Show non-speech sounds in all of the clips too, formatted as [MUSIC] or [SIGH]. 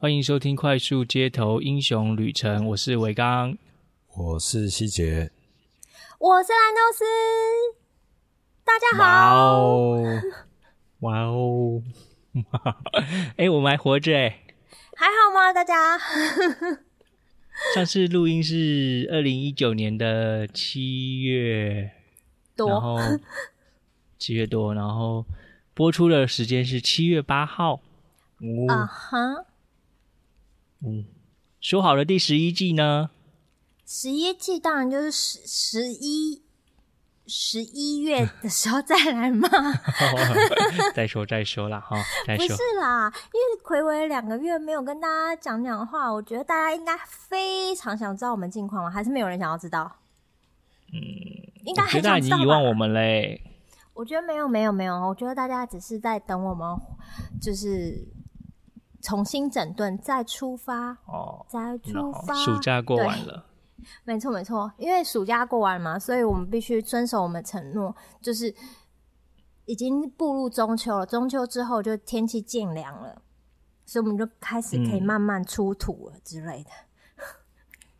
欢迎收听《快速街头英雄旅程》，我是伟刚，我是希杰，我是兰诺斯，大家好！哇哦，哇哦！[LAUGHS] 哎，我们还活着哎，还好吗？大家？上次录音是二零一九年的七月多，然后七月多，然后播出的时间是七月八号。啊哈。Uh. 嗯，说好了第十一季呢？十一季当然就是十十一十一月的时候再来嘛。[LAUGHS] 再说再说啦，哈，再说。不是啦，因为睽违两个月没有跟大家讲讲话，我觉得大家应该非常想知道我们近况吗？还是没有人想要知道？嗯，应该很想知道。已经遗忘我们嘞。我觉得没有没有没有，我觉得大家只是在等我们，就是。重新整顿，再出发哦，再出发。暑假过完了，没错没错，因为暑假过完嘛，所以我们必须遵守我们承诺，就是已经步入中秋了。中秋之后就天气渐凉了，所以我们就开始可以慢慢出土了之类的，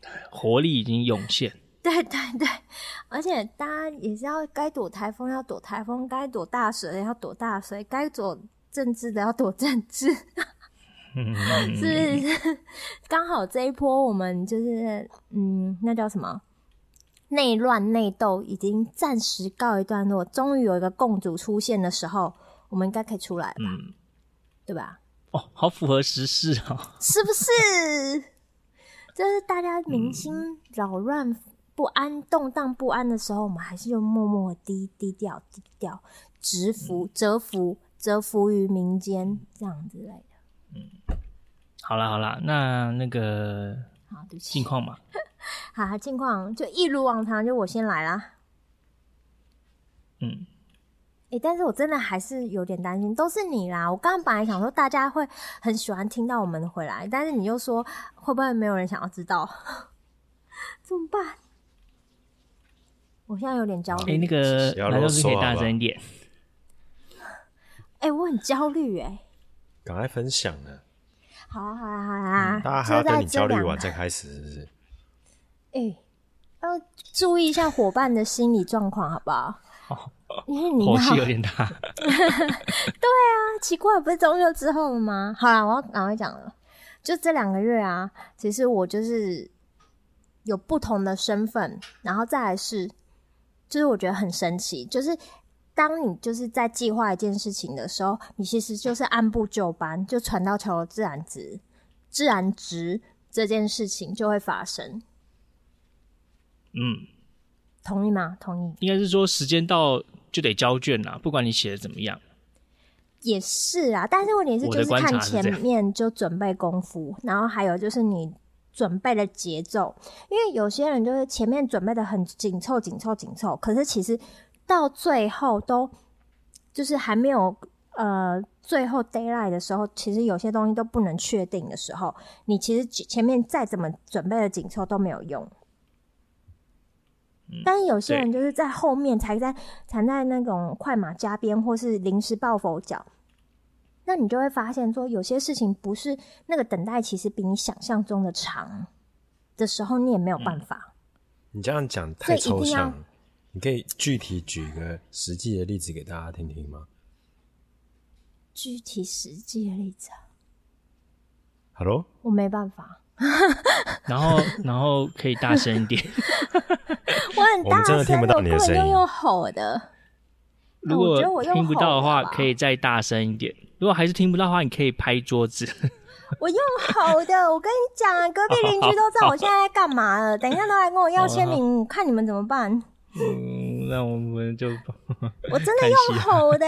嗯、活力已经涌现。[LAUGHS] 对对对，而且大家也是要该躲台风要躲台风，该躲大水要躲大水，该躲政治的要躲政治。[LAUGHS] 是 [LAUGHS] 刚好这一波，我们就是嗯，那叫什么内乱内斗已经暂时告一段落，终于有一个共主出现的时候，我们应该可以出来了，嗯，对吧？哦，好符合时事哦，[LAUGHS] 是不是？就是大家民心扰乱不安、动荡不安的时候，我们还是就默默低低调低调，蛰伏蛰伏蛰伏于民间这样之类的。嗯，好啦好啦，那那个好，对不起，近况嘛，[LAUGHS] 好，近况就一如往常，就我先来啦。嗯，哎、欸，但是我真的还是有点担心，都是你啦。我刚刚本来想说大家会很喜欢听到我们回来，但是你又说会不会没有人想要知道？[LAUGHS] 怎么办？我现在有点焦虑。哎、欸，那个难道是可以大声一点？哎、欸，我很焦虑哎、欸。赶快分享呢！好啊，好啊，好啊！嗯、大家还要等你焦虑完再开始，是不是？哎、欸，要注意一下伙伴的心理状况，好不好？因为你火气有点大。[LAUGHS] 对啊，奇怪，不是中秋之后了吗？好啦，我要赶快讲了。就这两个月啊，其实我就是有不同的身份，然后再来是，就是我觉得很神奇，就是。当你就是在计划一件事情的时候，你其实就是按部就班，就船到桥头自然直，自然直这件事情就会发生。嗯，同意吗？同意。应该是说时间到就得交卷啦，不管你写的怎么样。也是啊，但是问题是就是看前面就准备功夫，然后还有就是你准备的节奏，因为有些人就是前面准备的很紧凑、紧凑、紧凑，可是其实。到最后都就是还没有呃，最后 d a y l i g h t 的时候，其实有些东西都不能确定的时候，你其实前面再怎么准备的紧凑都没有用。嗯、但是有些人就是在后面才在才在那种快马加鞭或是临时抱佛脚，那你就会发现说，有些事情不是那个等待，其实比你想象中的长的时候，你也没有办法。嗯、你这样讲太抽象。你可以具体举个实际的例子给大家听听吗？具体实际的例子啊，Hello，我没办法。[LAUGHS] 然后，然后可以大声一点。[LAUGHS] 我很大声，我真的听不到你的声音。用吼的。如果听不到的话，可以再大声一点。如果还是听不到的话，你可以拍桌子。我用吼的，[LAUGHS] 我跟你讲，隔壁邻居都知道我现在在干嘛了。等一下都来跟我要签名，看你们怎么办。嗯，那我们就 [LAUGHS] 我真的用吼的。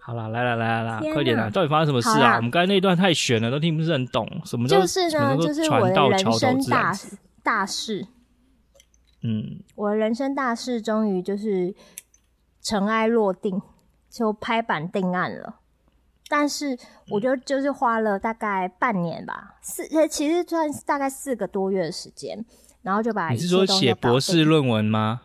好啦，来啦来啦来，快点啦！到底发生什么事啊？我们刚才那段太玄了，都听不是很懂。什么就是呢？就是我的人生大事大事。嗯，我的人生大事终于就是尘埃落定，就拍板定案了。但是我就就是花了大概半年吧，四其实算大概四个多月的时间。然后就把你是说写博士论文吗？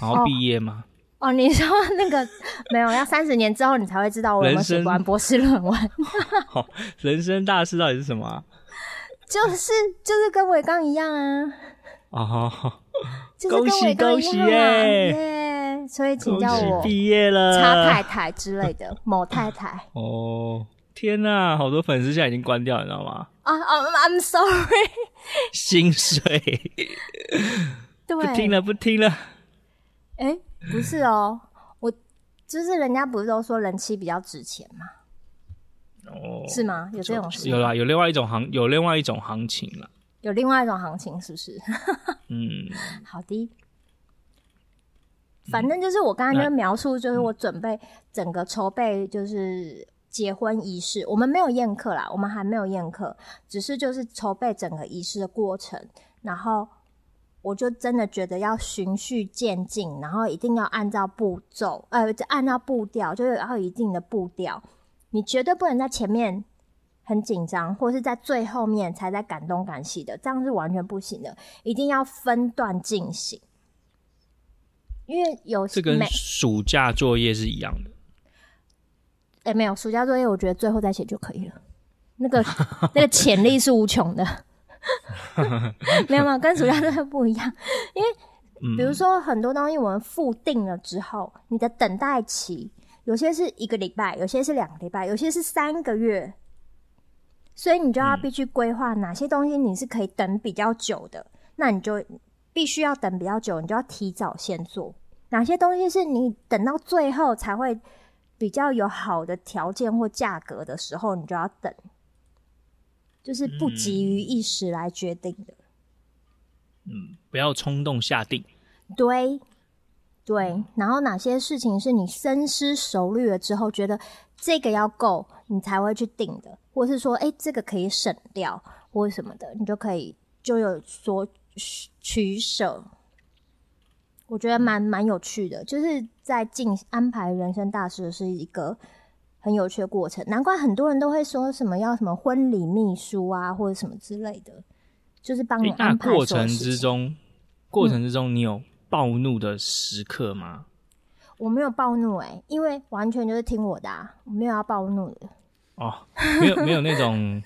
然后毕业吗？哦，你说那个没有，要三十年之后你才会知道我有没有写完博士论文。[LAUGHS] 好，人生大事到底是什么啊？[LAUGHS] 就是就是跟伟刚一样啊！哦，[LAUGHS] 恭喜恭喜耶！所以请叫我毕业了，差太太之类的某太太。哦，天哪，好多粉丝现在已经关掉，你知道吗？啊啊，I'm sorry，[LAUGHS] 心碎。[LAUGHS] 对，不听了，不听了。哎。不是哦，我就是人家不是都说人妻比较值钱吗？哦，是吗？有这种事？有啦，有另外一种行，有另外一种行情了。有另外一种行情，是不是？嗯，[LAUGHS] 好的。反正就是我刚才就描述，就是我准备整个筹备，就是结婚仪式。我们没有宴客啦，我们还没有宴客，只是就是筹备整个仪式的过程，然后。我就真的觉得要循序渐进，然后一定要按照步骤，呃，按照步调，就是要有一定的步调。你绝对不能在前面很紧张，或是在最后面才在赶东赶西的，这样是完全不行的。一定要分段进行，因为有这跟暑假作业是一样的。哎、欸，没有暑假作业，我觉得最后再写就可以了。那个那个潜力是无穷的。[LAUGHS] 没有没有，跟暑假作业不一样，因为比如说很多东西我们付定了之后，你的等待期有些是一个礼拜，有些是两个礼拜，有些是三个月，所以你就要必须规划哪些东西你是可以等比较久的，那你就必须要等比较久，你就要提早先做。哪些东西是你等到最后才会比较有好的条件或价格的时候，你就要等。就是不急于一时来决定的，嗯，不要冲动下定。对，对。然后哪些事情是你深思熟虑了之后，觉得这个要够，你才会去定的，或是说，哎，这个可以省掉，或什么的，你就可以就有所取舍。我觉得蛮蛮有趣的，就是在进安排人生大事是一个。很有趣的过程，难怪很多人都会说什么要什么婚礼秘书啊，或者什么之类的，就是帮你安排。那过程之中，过程之中你有暴怒的时刻吗？嗯、我没有暴怒哎、欸，因为完全就是听我的、啊，我没有要暴怒的。哦，没有没有那种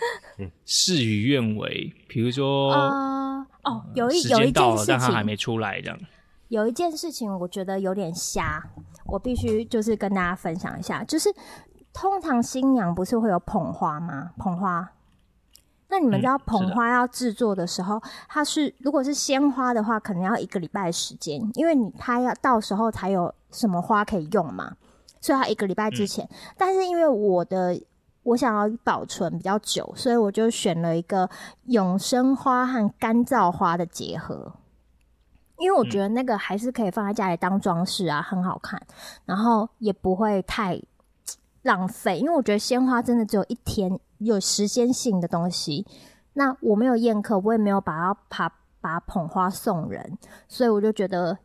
事与愿违，比如说 [LAUGHS] 呃哦，有一有一件事情，但他还没出来这样。有一件事情我觉得有点瞎，我必须就是跟大家分享一下，就是。通常新娘不是会有捧花吗？捧花，那你们知道捧花要制作的时候，嗯、是它是如果是鲜花的话，可能要一个礼拜的时间，因为你它要到时候才有什么花可以用嘛，所以它一个礼拜之前。嗯、但是因为我的我想要保存比较久，所以我就选了一个永生花和干燥花的结合，因为我觉得那个还是可以放在家里当装饰啊，很好看，然后也不会太。[TSK] 浪费，因为我觉得鲜花真的只有一天，有时间性的东西。那我没有宴客，我也没有把它把把捧花送人，所以我就觉得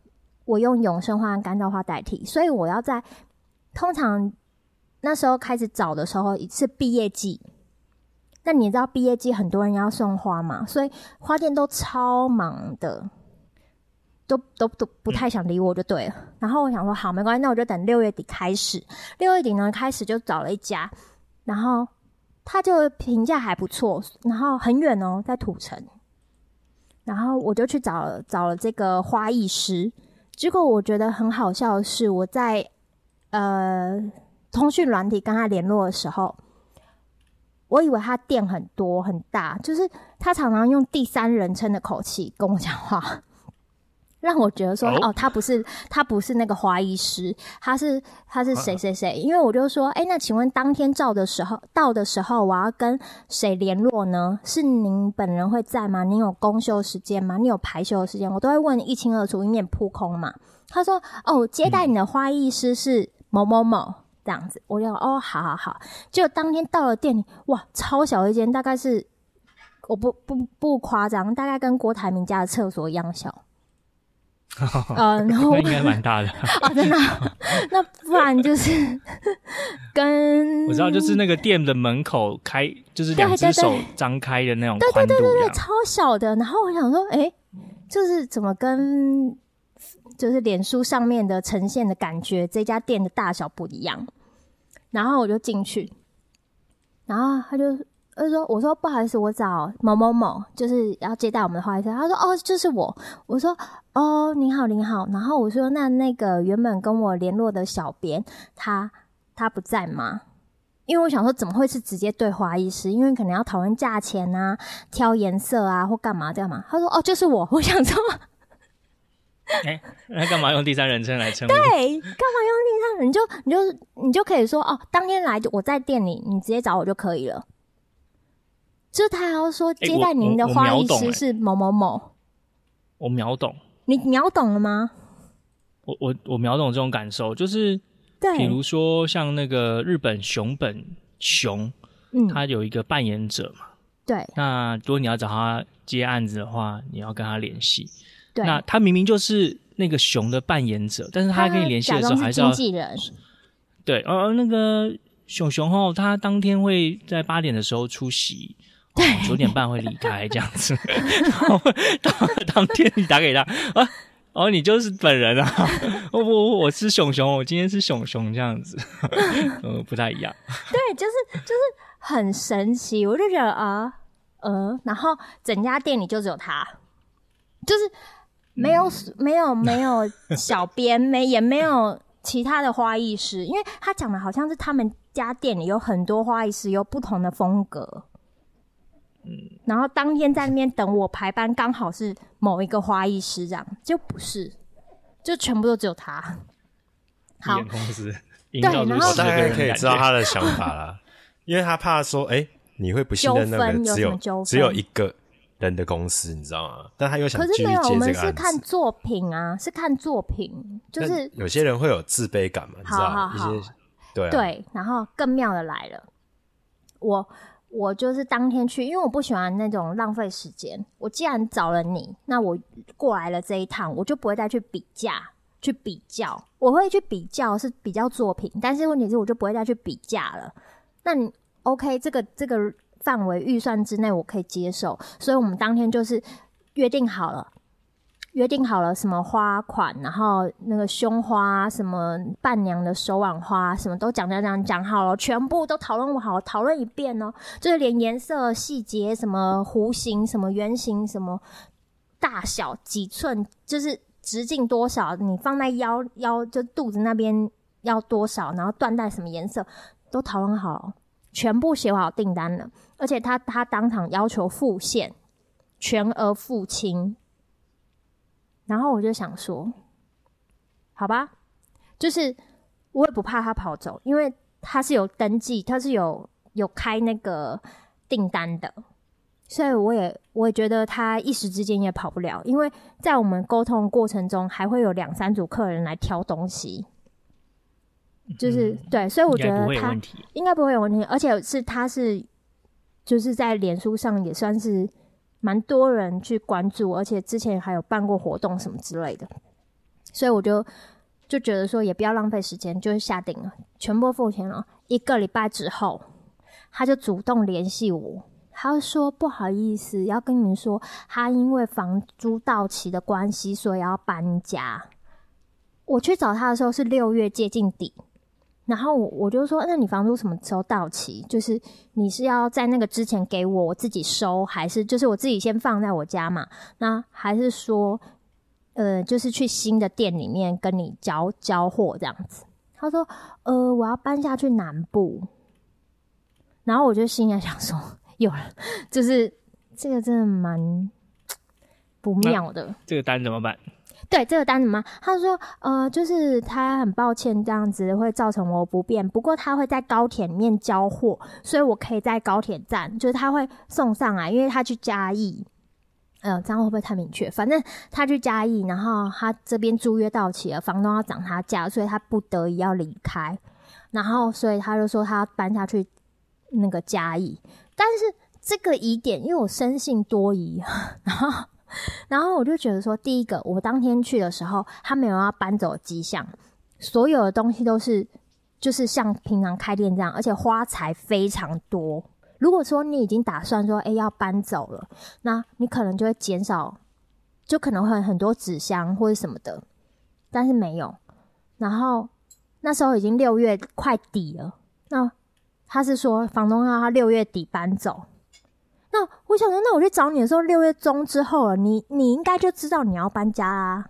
我用永生花和干燥花代替。所以我要在通常那时候开始找的时候，是毕业季。那你知道毕业季很多人要送花嘛，所以花店都超忙的。都都都不太想理我就对了，然后我想说好没关系，那我就等六月底开始。六月底呢开始就找了一家，然后他就评价还不错，然后很远哦，在土城。然后我就去找了找了这个花艺师，结果我觉得很好笑的是，我在呃通讯软体跟他联络的时候，我以为他店很多很大，就是他常常用第三人称的口气跟我讲话。让我觉得说，oh. 哦，他不是他不是那个花艺师，他是他是谁谁谁？因为我就说，哎，那请问当天照的时候到的时候，我要跟谁联络呢？是您本人会在吗？您有公休时间吗？你有排休的时间？我都会问一清二楚，以免扑空嘛。他说，哦，接待你的花艺师是某某某这样子。我就哦，好好好。就当天到了店里，哇，超小一间，大概是我不不不夸张，大概跟郭台铭家的厕所一样小。[LAUGHS] 呃，然后应该蛮大的 [LAUGHS] 啊，真的。[LAUGHS] 那不然就是跟我知道，就是那个店的门口开，就是两只手张开的那种，对对对对对，超小的。然后我想说，哎，就是怎么跟就是脸书上面的呈现的感觉，这家店的大小不一样。然后我就进去，然后他就他就说：“我说不好意思，我找某某某，就是要接待我们的花艺师。”他说：“哦，就是我。”我说：“哦，您好，您好。”然后我说：“那那个原本跟我联络的小编，他他不在吗？”因为我想说，怎么会是直接对花艺师？因为可能要讨论价钱啊、挑颜色啊，或干嘛干嘛。他说：“哦，就是我。[LAUGHS] ”我想说。[LAUGHS] 哎、欸，那干嘛用第三人称来称呼？对，干嘛用第三人？你就你就你就可以说哦，当天来我在店里，你直接找我就可以了。就他还要说接待您的花艺师是某某某，我秒懂。你秒懂了吗？我我我秒懂这种感受，就是，对，比如说像那个日本熊本熊，嗯，他有一个扮演者嘛，对。那如果你要找他接案子的话，你要跟他联系。对，那他明明就是那个熊的扮演者，但是他跟你联系的时候还是要经纪人。对，而呃，那个熊熊哦，他当天会在八点的时候出席，对，九点半会离开这样子。然后当当天你打给他啊，哦，你就是本人啊？我我我是熊熊，我今天是熊熊这样子，[LAUGHS] 呃，不太一样。对，就是就是很神奇，我就觉得啊，呃，然后整家店里就只有他，就是。没有没有没有小编，没也没有其他的花艺师，因为他讲的好像是他们家店里有很多花艺师，有不同的风格。嗯，然后当天在那边等我排班，刚好是某一个花艺师，这样就不是，就全部都只有他。[LAUGHS] 好，公司对，然后我大概可以知道他的想法了，[LAUGHS] 因为他怕说，哎，你会不信任那个只有只有一个。人的公司，你知道吗？但他又想。可是没有，我们是看作品啊，是看作品，就是有些人会有自卑感嘛，你知道吗？好好好一些对、啊、对，然后更妙的来了，我我就是当天去，因为我不喜欢那种浪费时间。我既然找了你，那我过来了这一趟，我就不会再去比价、去比较。我会去比较是比较作品，但是问题是我就不会再去比价了。那你 OK？这个这个。范围预算之内，我可以接受，所以我们当天就是约定好了，约定好了什么花款，然后那个胸花，什么伴娘的手腕花，什么都讲讲讲讲好了，全部都讨论好，讨论一遍哦，就是连颜色细节，什么弧形，什么圆形，什么大小几寸，就是直径多少，你放在腰腰就肚子那边要多少，然后缎带什么颜色都讨论好。全部写好订单了，而且他他当场要求付现，全额付清。然后我就想说，好吧，就是我也不怕他跑走，因为他是有登记，他是有有开那个订单的，所以我也我也觉得他一时之间也跑不了，因为在我们沟通过程中，还会有两三组客人来挑东西。[LAUGHS] 就是、嗯、对，所以我觉得他应该不会有问题，而且是他是就是在脸书上也算是蛮多人去关注，而且之前还有办过活动什么之类的，所以我就就觉得说也不要浪费时间，就是下定了，全部付钱了。一个礼拜之后，他就主动联系我，他说不好意思，要跟你们说，他因为房租到期的关系，所以要搬家。我去找他的时候是六月接近底。然后我我就说，那你房租什么时候到期？就是你是要在那个之前给我，我自己收，还是就是我自己先放在我家嘛？那还是说，呃，就是去新的店里面跟你交交货这样子？他说，呃，我要搬下去南部。然后我就心里想说，有了，就是这个真的蛮 [TSK] 不妙的。这个单怎么办？对这个单子吗？他说，呃，就是他很抱歉这样子会造成我不便，不过他会在高铁面交货，所以我可以在高铁站，就是他会送上来，因为他去嘉义，呃，这样会不会太明确？反正他去嘉义，然后他这边租约到期了，房东要涨他价，所以他不得已要离开，然后所以他就说他要搬下去那个嘉义，但是这个疑点，因为我生性多疑，[LAUGHS] 然后。[LAUGHS] 然后我就觉得说，第一个，我当天去的时候，他没有要搬走迹象，所有的东西都是就是像平常开店这样，而且花材非常多。如果说你已经打算说，哎，要搬走了，那你可能就会减少，就可能会很多纸箱或者什么的，但是没有。然后那时候已经六月快底了，那他是说房东要他六月底搬走。那我想说，那我去找你的时候，六月中之后了，你你应该就知道你要搬家啦。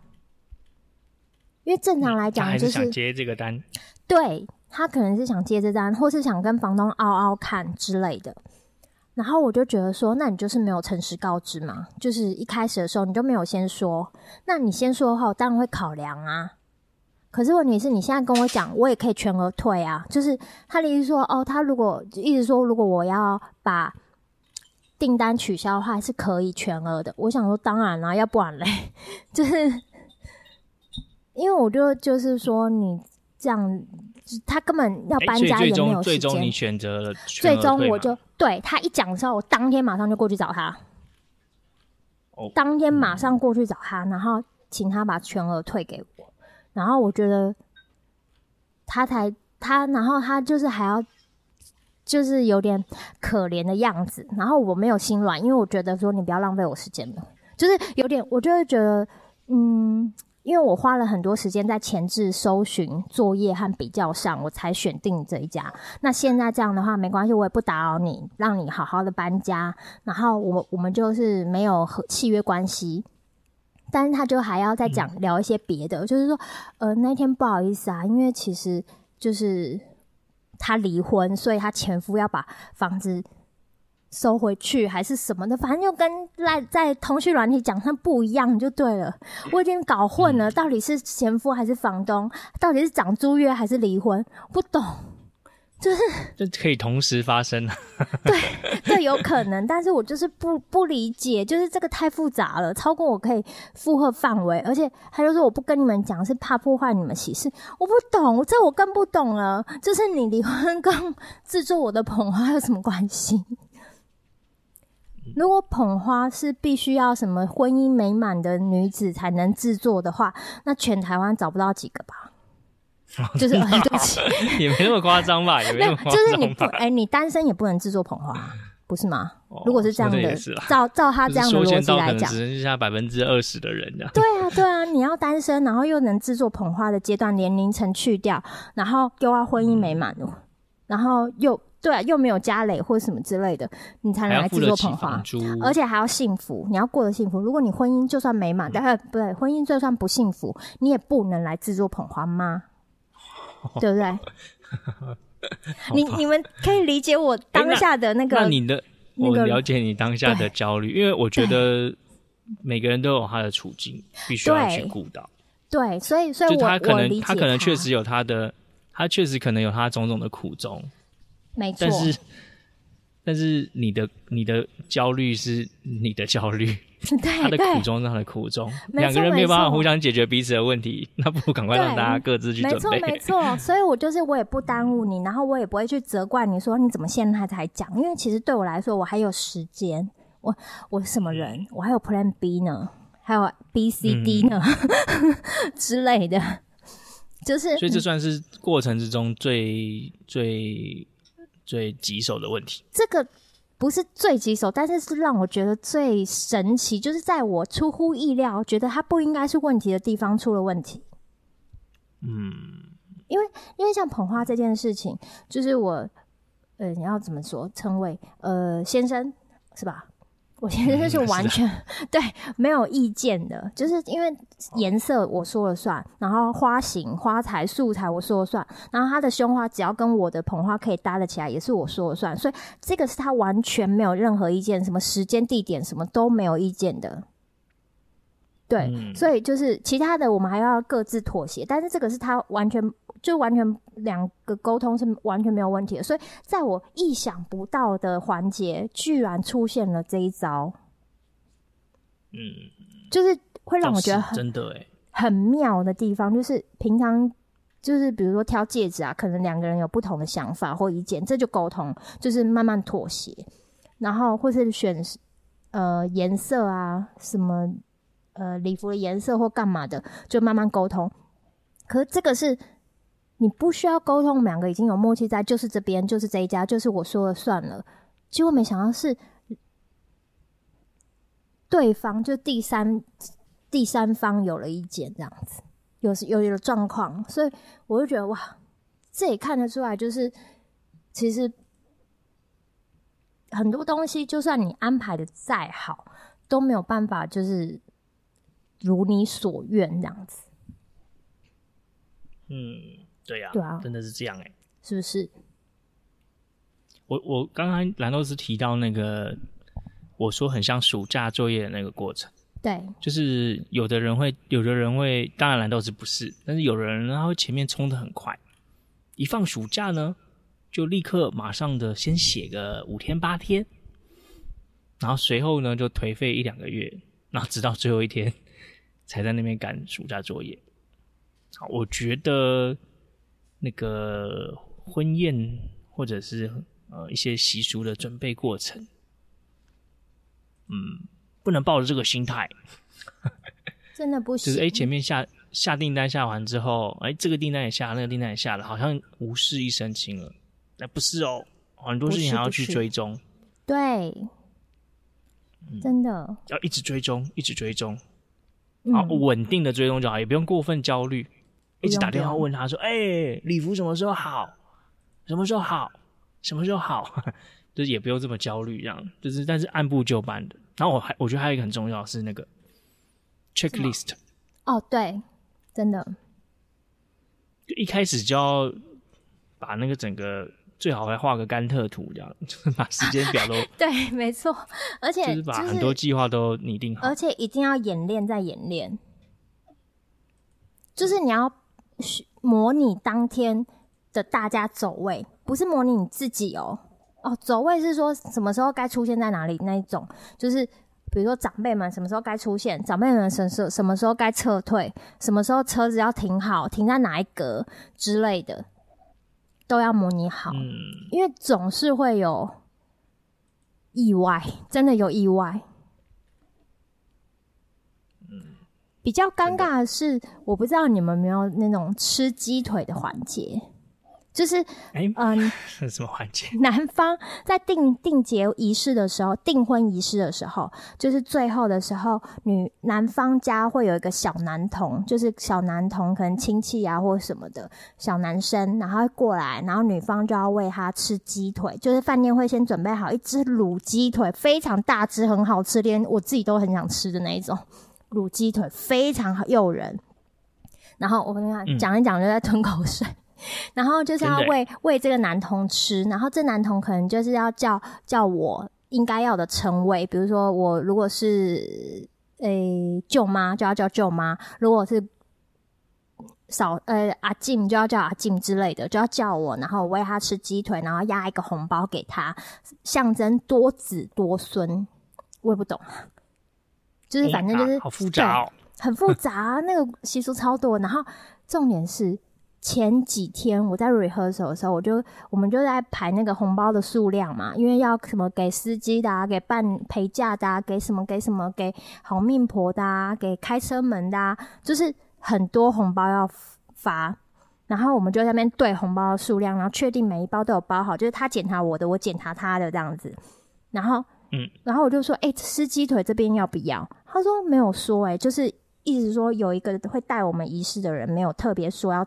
因为正常来讲，就是想接这个单，对，他可能是想接这单，或是想跟房东拗拗看之类的。然后我就觉得说，那你就是没有诚实告知嘛，就是一开始的时候你就没有先说。那你先说的话，我当然会考量啊。可是问题是你现在跟我讲，我也可以全额退啊。就是他的意思说，哦，他如果一直说，如果我要把订单取消的话，是可以全额的。我想说，当然啦，要不然嘞，[LAUGHS] 就是因为我就就是说，你这样，他根本要搬家也没有时间。最终你选择了，最终我就对他一讲的时候，我当天马上就过去找他。哦，当天马上过去找他，然后请他把全额退给我。然后我觉得他才他，然后他就是还要。就是有点可怜的样子，然后我没有心软，因为我觉得说你不要浪费我时间了，就是有点，我就会觉得，嗯，因为我花了很多时间在前置搜寻作业和比较上，我才选定这一家。那现在这样的话没关系，我也不打扰你，让你好好的搬家，然后我我们就是没有和契约关系，但是他就还要再讲聊一些别的，嗯、就是说，呃，那天不好意思啊，因为其实就是。他离婚，所以她前夫要把房子收回去，还是什么的，反正就跟在在通讯软体讲上不一样，就对了。我已经搞混了，到底是前夫还是房东？到底是长租约还是离婚？不懂。就 [LAUGHS] 是就可以同时发生啊，对对，有可能，但是我就是不不理解，就是这个太复杂了，超过我可以负荷范围，而且他就说我不跟你们讲，是怕破坏你们喜事，我不懂，这我更不懂了。就是你离婚跟制作我的捧花有什么关系？如果捧花是必须要什么婚姻美满的女子才能制作的话，那全台湾找不到几个吧？[LAUGHS] 就是对不起，[LAUGHS] 也没那么夸张吧？[LAUGHS] 也没那么夸张？就是你不哎、欸，你单身也不能制作捧花，不是吗？哦、如果是这样的，照照他这样的逻辑来讲，只剩下百分之二十的人这样。对啊，对啊，你要单身，然后又能制作捧花的阶段年龄层去掉，然后又要婚姻美满、嗯、然后又对、啊，又没有家累或什么之类的，你才能来制作捧花，而且还要幸福，你要过得幸福。如果你婚姻就算美满，但是不对，婚姻就算不幸福，你也不能来制作捧花吗？[LAUGHS] 对不对？你你们可以理解我当下的那个，欸、那，那你的，我了解你当下的焦虑，因为我觉得每个人都有他的处境，必须要去顾到。对，所以所以我，他可能他，他可能确实有他的，他确实可能有他种种的苦衷，没错。但是，但是你的你的焦虑是你的焦虑。[LAUGHS] 对，他的苦衷是他的苦衷，两个人没有办法互相解决彼此的问题，那不如赶快让大家各自去准备。没错，没错。[LAUGHS] 所以我就是我也不耽误你，然后我也不会去责怪你说你怎么现在才讲，因为其实对我来说我还有时间，我我是什么人，我还有 Plan B 呢，还有 B C D 呢、嗯、[LAUGHS] 之类的，就是所以这算是过程之中最最最棘手的问题。这个。不是最棘手，但是是让我觉得最神奇，就是在我出乎意料，觉得它不应该是问题的地方出了问题。嗯，因为因为像捧花这件事情，就是我，呃，你要怎么说称谓？呃，先生是吧？我其实是完全、[LAUGHS] 嗯、对没有意见的，就是因为颜色我说了算，然后花型、花材、素材我说了算，然后它的胸花只要跟我的捧花可以搭得起来，也是我说了算，所以这个是他完全没有任何意见，什么时间、地点什么都没有意见的。对，嗯、所以就是其他的我们还要各自妥协，但是这个是他完全。就完全两个沟通是完全没有问题的，所以在我意想不到的环节，居然出现了这一招，嗯，就是会让我觉得很真的诶很妙的地方，就是平常就是比如说挑戒指啊，可能两个人有不同的想法或意见，这就沟通，就是慢慢妥协，然后或是选呃颜色啊，什么呃礼服的颜色或干嘛的，就慢慢沟通。可是这个是。你不需要沟通，我们两个已经有默契在，就是这边，就是这一家，就是我说了算了。结果没想到是对方，就第三第三方有了意见，这样子有有有状况，所以我就觉得哇，这也看得出来，就是其实很多东西，就算你安排的再好，都没有办法就是如你所愿这样子。嗯，对呀、啊，对啊，真的是这样哎、欸，是不是？我我刚刚蓝豆子提到那个，我说很像暑假作业的那个过程。对，就是有的人会，有的人会，当然蓝豆子不是，但是有的人他会前面冲的很快，一放暑假呢，就立刻马上的先写个五天八天，然后随后呢就颓废一两个月，然后直到最后一天 [LAUGHS] 才在那边赶暑假作业。好，我觉得那个婚宴或者是呃一些习俗的准备过程，嗯。不能抱着这个心态，[LAUGHS] 真的不行。就是哎，前面下下订单下完之后，哎，这个订单也下，那个订单也下了，好像无事一身轻了。那不是哦，很多事情还要去追踪。对，真的、嗯、要一直追踪，一直追踪，好、嗯、稳定的追踪就好，也不用过分焦虑，一直打电话问他说：“哎，礼服什么时候好？什么时候好？什么时候好？” [LAUGHS] 就是也不用这么焦虑，这样就是，但是按部就班的。然后我还我觉得还有一个很重要是那个 checklist。哦，对，真的，就一开始就要把那个整个最好还画个甘特图，这样 [LAUGHS] 就是把时间表都 [LAUGHS] 对，没错，而且就是把很多计划都拟定好，而且一定要演练再演练，就是你要模拟当天的大家走位，不是模拟你自己哦。哦，走位是说什么时候该出现在哪里那一种，就是比如说长辈们什么时候该出现，长辈们什么什么时候该撤退，什么时候车子要停好，停在哪一格之类的，都要模拟好。嗯，因为总是会有意外，真的有意外。嗯，比较尴尬的是，我不知道你们有没有那种吃鸡腿的环节。就是，嗯、[LAUGHS] 什么环节？[LAUGHS] 男方在订订结仪式的时候，订婚仪式的时候，就是最后的时候，女男方家会有一个小男童，就是小男童，可能亲戚啊或什么的小男生，然后会过来，然后女方就要喂他吃鸡腿，就是饭店会先准备好一只卤鸡腿，非常大只，很好吃，连我自己都很想吃的那一种卤鸡腿，非常诱人。然后我跟你讲，讲一讲就在吞口水。嗯 [LAUGHS] 然后就是要喂喂这个男童吃，然后这男童可能就是要叫叫我应该要的称谓，比如说我如果是诶舅妈就要叫舅妈，如果是嫂呃阿静就要叫阿静之类的，就要叫我，然后我喂他吃鸡腿，然后压一个红包给他，象征多子多孙。我也不懂，就是反正就是好复杂哦，很复杂，那个习俗超多，然后重点是。前几天我在 rehearsal 的时候，我就我们就在排那个红包的数量嘛，因为要什么给司机的啊，给办陪嫁的啊，给什么给什么给好命婆的啊，给开车门的啊，就是很多红包要发，然后我们就在那边对红包的数量，然后确定每一包都有包好，就是他检查我的，我检查他的这样子，然后嗯，然后我就说，哎、欸，吃鸡腿这边要不要？他说没有说、欸，哎，就是意思说有一个会带我们仪式的人没有特别说要。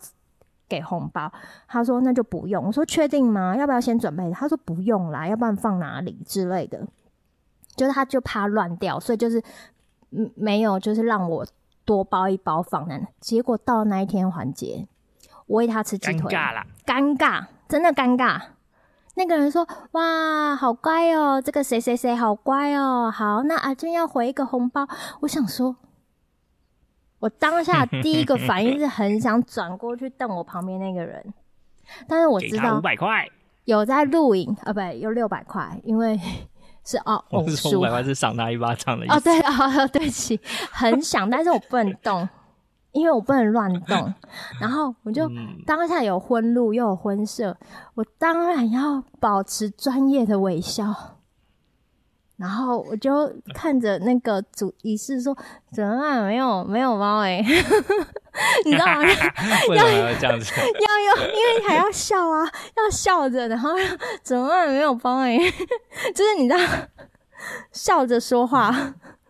给红包，他说那就不用。我说确定吗？要不要先准备？他说不用啦，要不然放哪里之类的。就是他就怕乱掉，所以就是嗯没有，就是让我多包一包放那。结果到那一天环节，我喂他吃鸡腿，尴尬了，尴尬，真的尴尬。那个人说：“哇，好乖哦，这个谁谁谁好乖哦，好，那阿俊要回一个红包。”我想说。我当下 [LAUGHS] 第一个反应是很想转过去瞪我旁边那个人，但是我知道五百块有在录影啊，不对，有六百块，因为 [LAUGHS] 是哦，我是说五百块是赏他一巴掌的意思。哦，对哦，对不起，很想，但是我不能动，因为我不能乱动。[LAUGHS] 然后我就当下有婚路又有婚摄，我当然要保持专业的微笑。然后我就看着那个主仪式说：“怎么办？没有没有猫哎，[LAUGHS] 你知道吗？[LAUGHS] 要要这样子，要要，因为还要笑啊，要笑着，然后怎么办？没有猫哎，就是你知道，笑着说话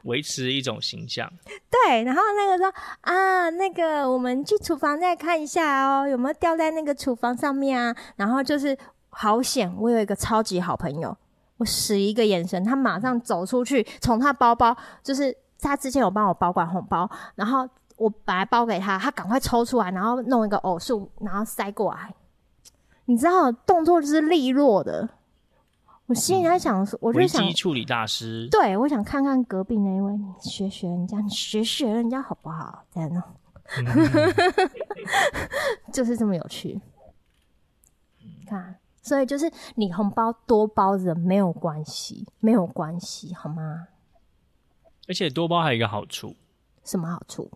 维持一种形象。对，然后那个说啊，那个我们去厨房再看一下哦，有没有掉在那个厨房上面啊？然后就是好险，我有一个超级好朋友，我使一个眼神，他马上走出去，从他包包，就是他之前有帮我保管红包，然后我把它包给他，他赶快抽出来，然后弄一个偶数，然后塞过来。你知道，动作就是利落的。我心里在想，我就想，处理大师。对，我想看看隔壁那一位，你学学人家，你学学人家好不好？这样，[LAUGHS] 就是这么有趣。看，所以就是你红包多包人没有关系，没有关系，好吗？而且多包还有一个好处，什么好处？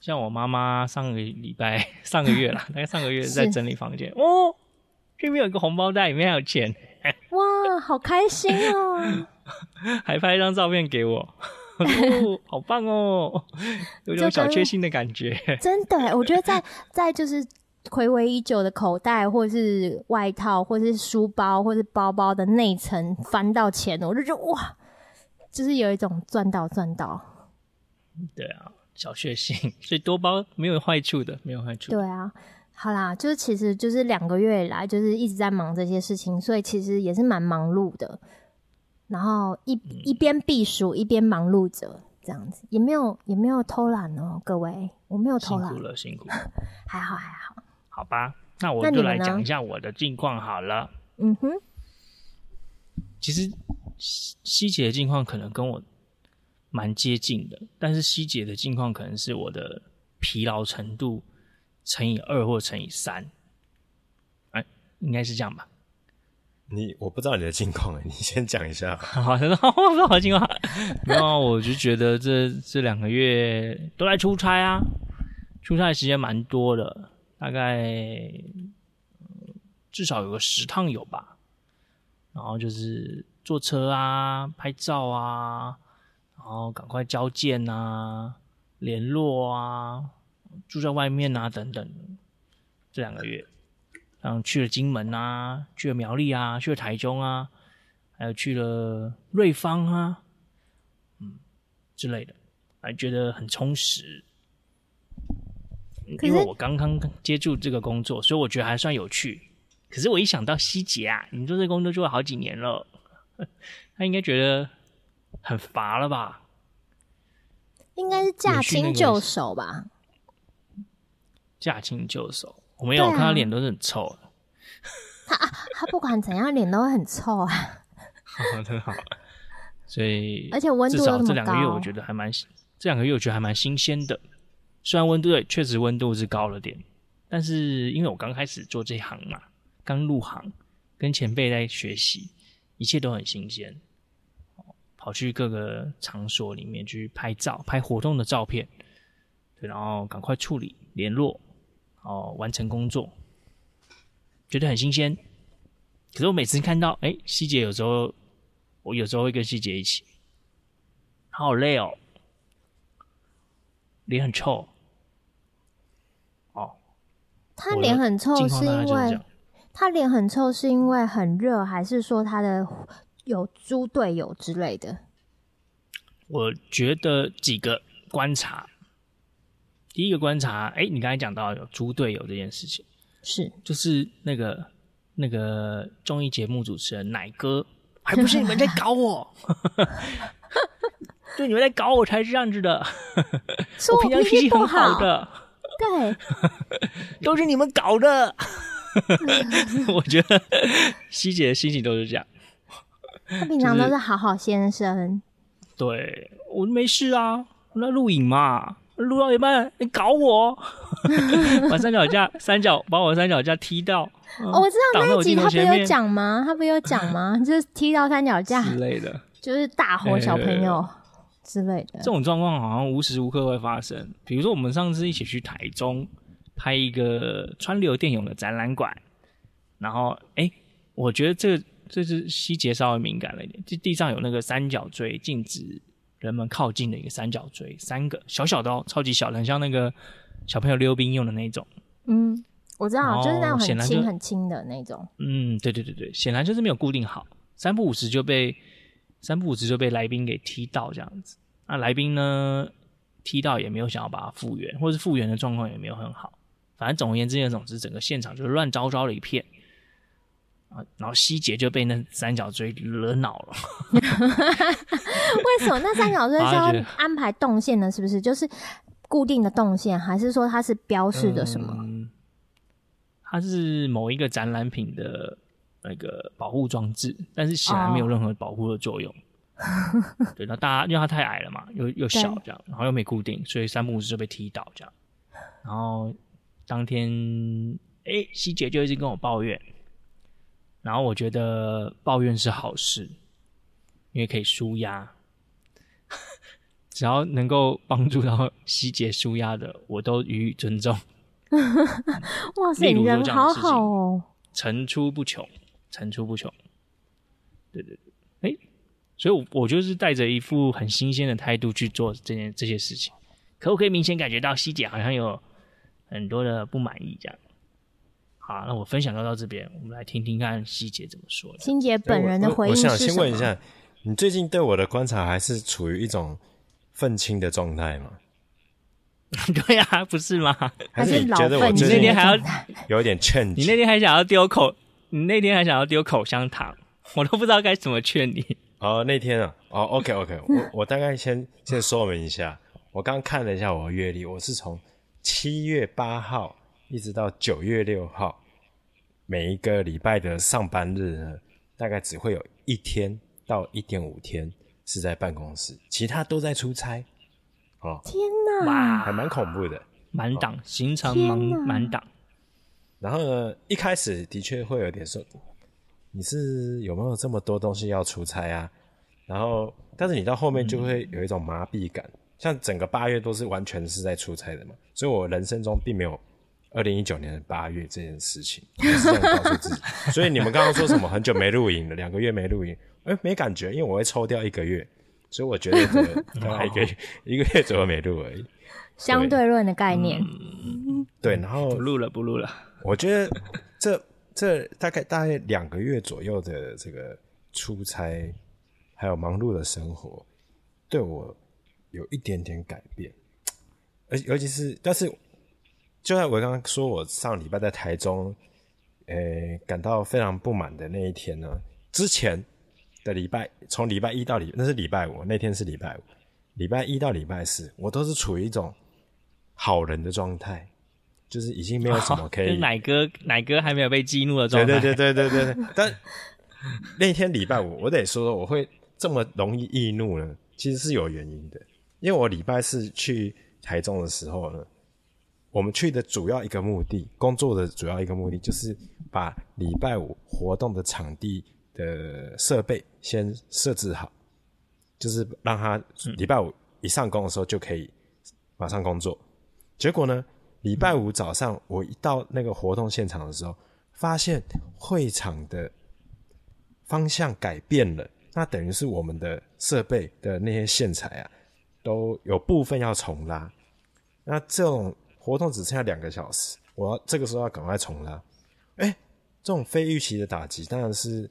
像我妈妈上个礼拜、上个月啦，[LAUGHS] 大概上个月在整理房间哦，这边有一个红包袋，里面还有钱，哇，好开心哦！[LAUGHS] 还拍一张照片给我，哦，[LAUGHS] 好棒哦，有种小确幸的感觉。真的，我觉得在在就是暌违已久的口袋，或是外套，或是书包，或是包包的内层翻到钱，我就觉得哇，就是有一种赚到赚到。对啊。小确幸，所以多包没有坏处的，没有坏处。对啊，好啦，就是其实就是两个月以来，就是一直在忙这些事情，所以其实也是蛮忙碌的。然后一、嗯、一边避暑一边忙碌着，这样子也没有也没有偷懒哦，各位，我没有偷懒，辛苦了，辛苦了，[LAUGHS] 还好还好。好吧，那我就来讲一下我的近况好了。嗯哼，其实希姐的近况可能跟我。蛮接近的，但是希姐的近况可能是我的疲劳程度乘以二或乘以三，哎，应该是这样吧？你我不知道你的近况，你先讲一下。[LAUGHS] 好，的，[LAUGHS] 我不知道我的近况。没有，我就觉得这这两个月都在出差啊，出差的时间蛮多的，大概至少有个十趟有吧。然后就是坐车啊，拍照啊。然后赶快交件啊，联络啊，住在外面啊，等等。这两个月，然后去了金门啊，去了苗栗啊，去了台中啊，还有去了瑞芳啊，嗯之类的，还觉得很充实。因为我刚刚接触这个工作，所以我觉得还算有趣。可是我一想到希杰啊，你做这个工作做了好几年了，[LAUGHS] 他应该觉得。很乏了吧？应该是驾轻就熟吧。驾轻就熟，我没有，啊、我看他脸都是很臭的。他他不管怎样，脸都会很臭啊。好，很好。所以，而且温度至少这两个月，我觉得还蛮这两个月我觉得还蛮新鲜的。虽然温度对，确实温度是高了点，但是因为我刚开始做这行嘛，刚入行，跟前辈在学习，一切都很新鲜。跑去各个场所里面去拍照，拍活动的照片，对，然后赶快处理联络，哦，完成工作，觉得很新鲜。可是我每次看到，哎，希姐有时候，我有时候会跟希姐一起，好累哦，脸很臭，哦，他脸很臭是因为他脸很臭是因为很热，还是说他的？有猪队友之类的，我觉得几个观察。第一个观察，哎、欸，你刚才讲到有猪队友这件事情，是。就是那个那个综艺节目主持人奶哥，还 [LAUGHS] 不是你们在搞我，[LAUGHS] 就你们在搞我才是这样子的。[LAUGHS] 我平常脾气很好的，对，都是你们搞的。我觉得希姐的心情都是这样。他平常都是好好先生，就是、对我没事啊，我在录影嘛，录到一半你搞我，[LAUGHS] 把三脚架三脚把我三脚架踢到。嗯哦、我知道那一集他不有讲吗？他不有讲吗？[LAUGHS] 就是踢到三脚架之类的，就是大吼小朋友之类的。这种状况好像无时无刻会发生。比如说我们上次一起去台中拍一个川流电影的展览馆，然后哎、欸，我觉得这个。这是细节稍微敏感了一点，这地上有那个三角锥，禁止人们靠近的一个三角锥，三个小小的哦，超级小的，很像那个小朋友溜冰用的那种。嗯，我知道，就是那种很轻很轻的那种。嗯，对对对对，显然就是没有固定好，三不五十就被三不五十就被来宾给踢到这样子。那来宾呢，踢到也没有想要把它复原，或是复原的状况也没有很好。反正总而言之，总之整个现场就是乱糟糟的一片。啊，然后希杰就被那三角锥惹恼了。[LAUGHS] 为什么那三角锥是 [LAUGHS] 要安排动线呢？是不是就是固定的动线，还是说它是标示的什么？嗯，它是某一个展览品的那个保护装置，但是显然没有任何保护的作用。Oh. [LAUGHS] 对，那大家因为它太矮了嘛，又又小这样，然后又没固定，所以三不五时就被踢倒这样。然后当天，哎，希杰就一直跟我抱怨。然后我觉得抱怨是好事，因为可以舒压。[LAUGHS] 只要能够帮助到希姐舒压的，我都予以尊重。[LAUGHS] 哇塞，你人好好哦！层出不穷，层出不穷。对对对，哎，所以我，我我就是带着一副很新鲜的态度去做这件这些事情。可不可以明显感觉到希姐好像有很多的不满意这样？好，那我分享就到这边，我们来听听看希姐怎么说。希姐本人的回应是什么？我，我想先问一下，你最近对我的观察还是处于一种愤青的状态吗？[LAUGHS] 对呀、啊，不是吗？还是你觉得我你那天还要 [LAUGHS] 有一点劝你那天还想要丢口，你那天还想要丢口香糖，我都不知道该怎么劝你。哦，那天啊，哦，OK OK，我 [LAUGHS] 我大概先先说明一下，我刚看了一下我的阅历，我是从七月八号。一直到九月六号，每一个礼拜的上班日呢，大概只会有一天到一点五天是在办公室，其他都在出差。哦，天哪，哇，还蛮恐怖的，满档、哦、行程满满档。然后呢，一开始的确会有点说，你是有没有这么多东西要出差啊？然后，但是你到后面就会有一种麻痹感，嗯、像整个八月都是完全是在出差的嘛，所以我人生中并没有。二零一九年的八月这件事情，[LAUGHS] 就是这样告诉自己。所以你们刚刚说什么很久没录影了，两个月没录影，哎、欸，没感觉，因为我会抽掉一个月，所以我觉得大概一个月一个月左右没录而已。相对论的概念，对，然后不录了，不录了。我觉得这这大概大概两个月左右的这个出差，还有忙碌的生活，对我有一点点改变，而尤其是但是。就在我刚刚说，我上礼拜在台中，诶、欸，感到非常不满的那一天呢，之前的礼拜，从礼拜一到礼，那是礼拜五，那天是礼拜五，礼拜一到礼拜四，我都是处于一种好人的状态，就是已经没有什么可以。哦、奶哥，奶哥还没有被激怒的状态。对对对对对对。但那天礼拜五，我得说说，我会这么容易易怒呢，其实是有原因的，因为我礼拜四去台中的时候呢。我们去的主要一个目的，工作的主要一个目的，就是把礼拜五活动的场地的设备先设置好，就是让他礼拜五一上工的时候就可以马上工作。结果呢，礼拜五早上我一到那个活动现场的时候，发现会场的方向改变了，那等于是我们的设备的那些线材啊，都有部分要重拉。那这种。活动只剩下两个小时，我要这个时候要赶快重拉。哎、欸，这种非预期的打击当然是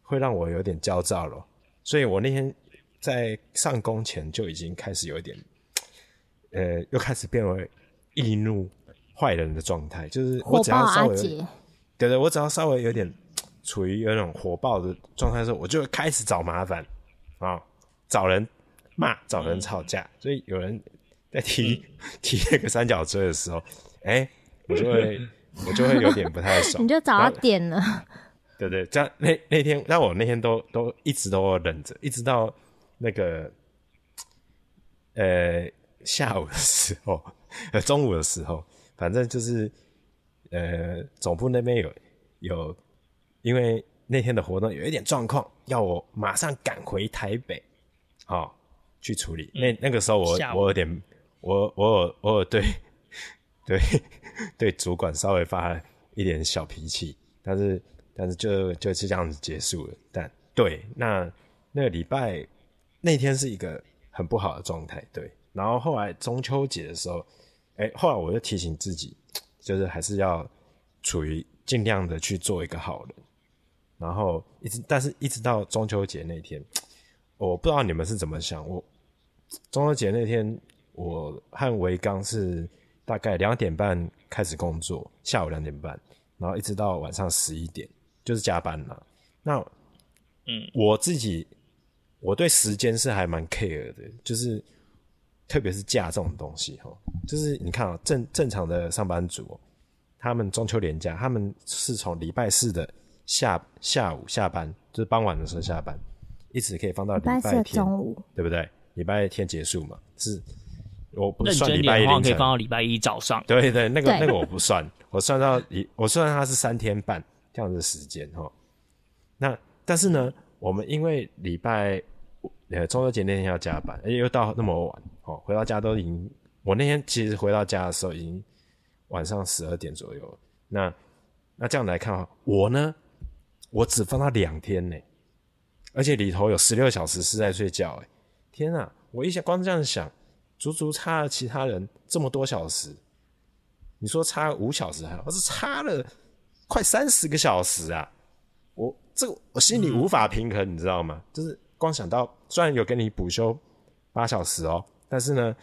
会让我有点焦躁了。所以我那天在上工前就已经开始有一点，呃，又开始变为易怒坏人的状态，就是我只要稍微，对对，我只要稍微有点处于有那种火爆的状态的时候，我就会开始找麻烦啊，找人骂，找人吵架，所以有人。在提 [LAUGHS] 提那个三角锥的时候，哎、欸，我就会 [LAUGHS] 我就会有点不太爽。你就找到点了。对，对对，这样那那天，那我那天都都一直都忍着，一直到那个呃下午的时候，呃中午的时候，反正就是呃总部那边有有，因为那天的活动有一点状况，要我马上赶回台北，好、哦、去处理。嗯、那那个时候我我有点。我我有我有对对对主管稍微发一点小脾气，但是但是就就是这样子结束了。但对，那那个礼拜那天是一个很不好的状态。对，然后后来中秋节的时候，哎、后来我就提醒自己，就是还是要处于尽量的去做一个好人。然后一直，但是一直到中秋节那天，我不知道你们是怎么想。我中秋节那天，我和维刚是大概两点半开始工作，下午两点半，然后一直到晚上十一点，就是加班了。那，嗯，我自己我对时间是还蛮 care 的，就是特别是假这种东西哈，就是你看啊，正正常的上班族，他们中秋连假，他们是从礼拜四的下下午下班，就是傍晚的时候下班。一直可以放到礼拜天中午，对不对？礼拜天结束嘛？是，我不算礼拜一凌晨，可以放到礼拜一早上。对对，那个那个我不算，[LAUGHS] 我算到一，我算它是三天半这样子的时间哈。那但是呢，我们因为礼拜呃中秋节那天要加班，而且又到那么晚哦，回到家都已经，我那天其实回到家的时候已经晚上十二点左右了。那那这样来看啊，我呢，我只放到两天呢。而且里头有十六小时是在睡觉，哎，天啊！我一想，光这样想，足足差了其他人这么多小时。你说差了五小时还好，而是差了快三十个小时啊！我这个我心里无法平衡，你知道吗？就是光想到，虽然有给你补休八小时哦，但是呢，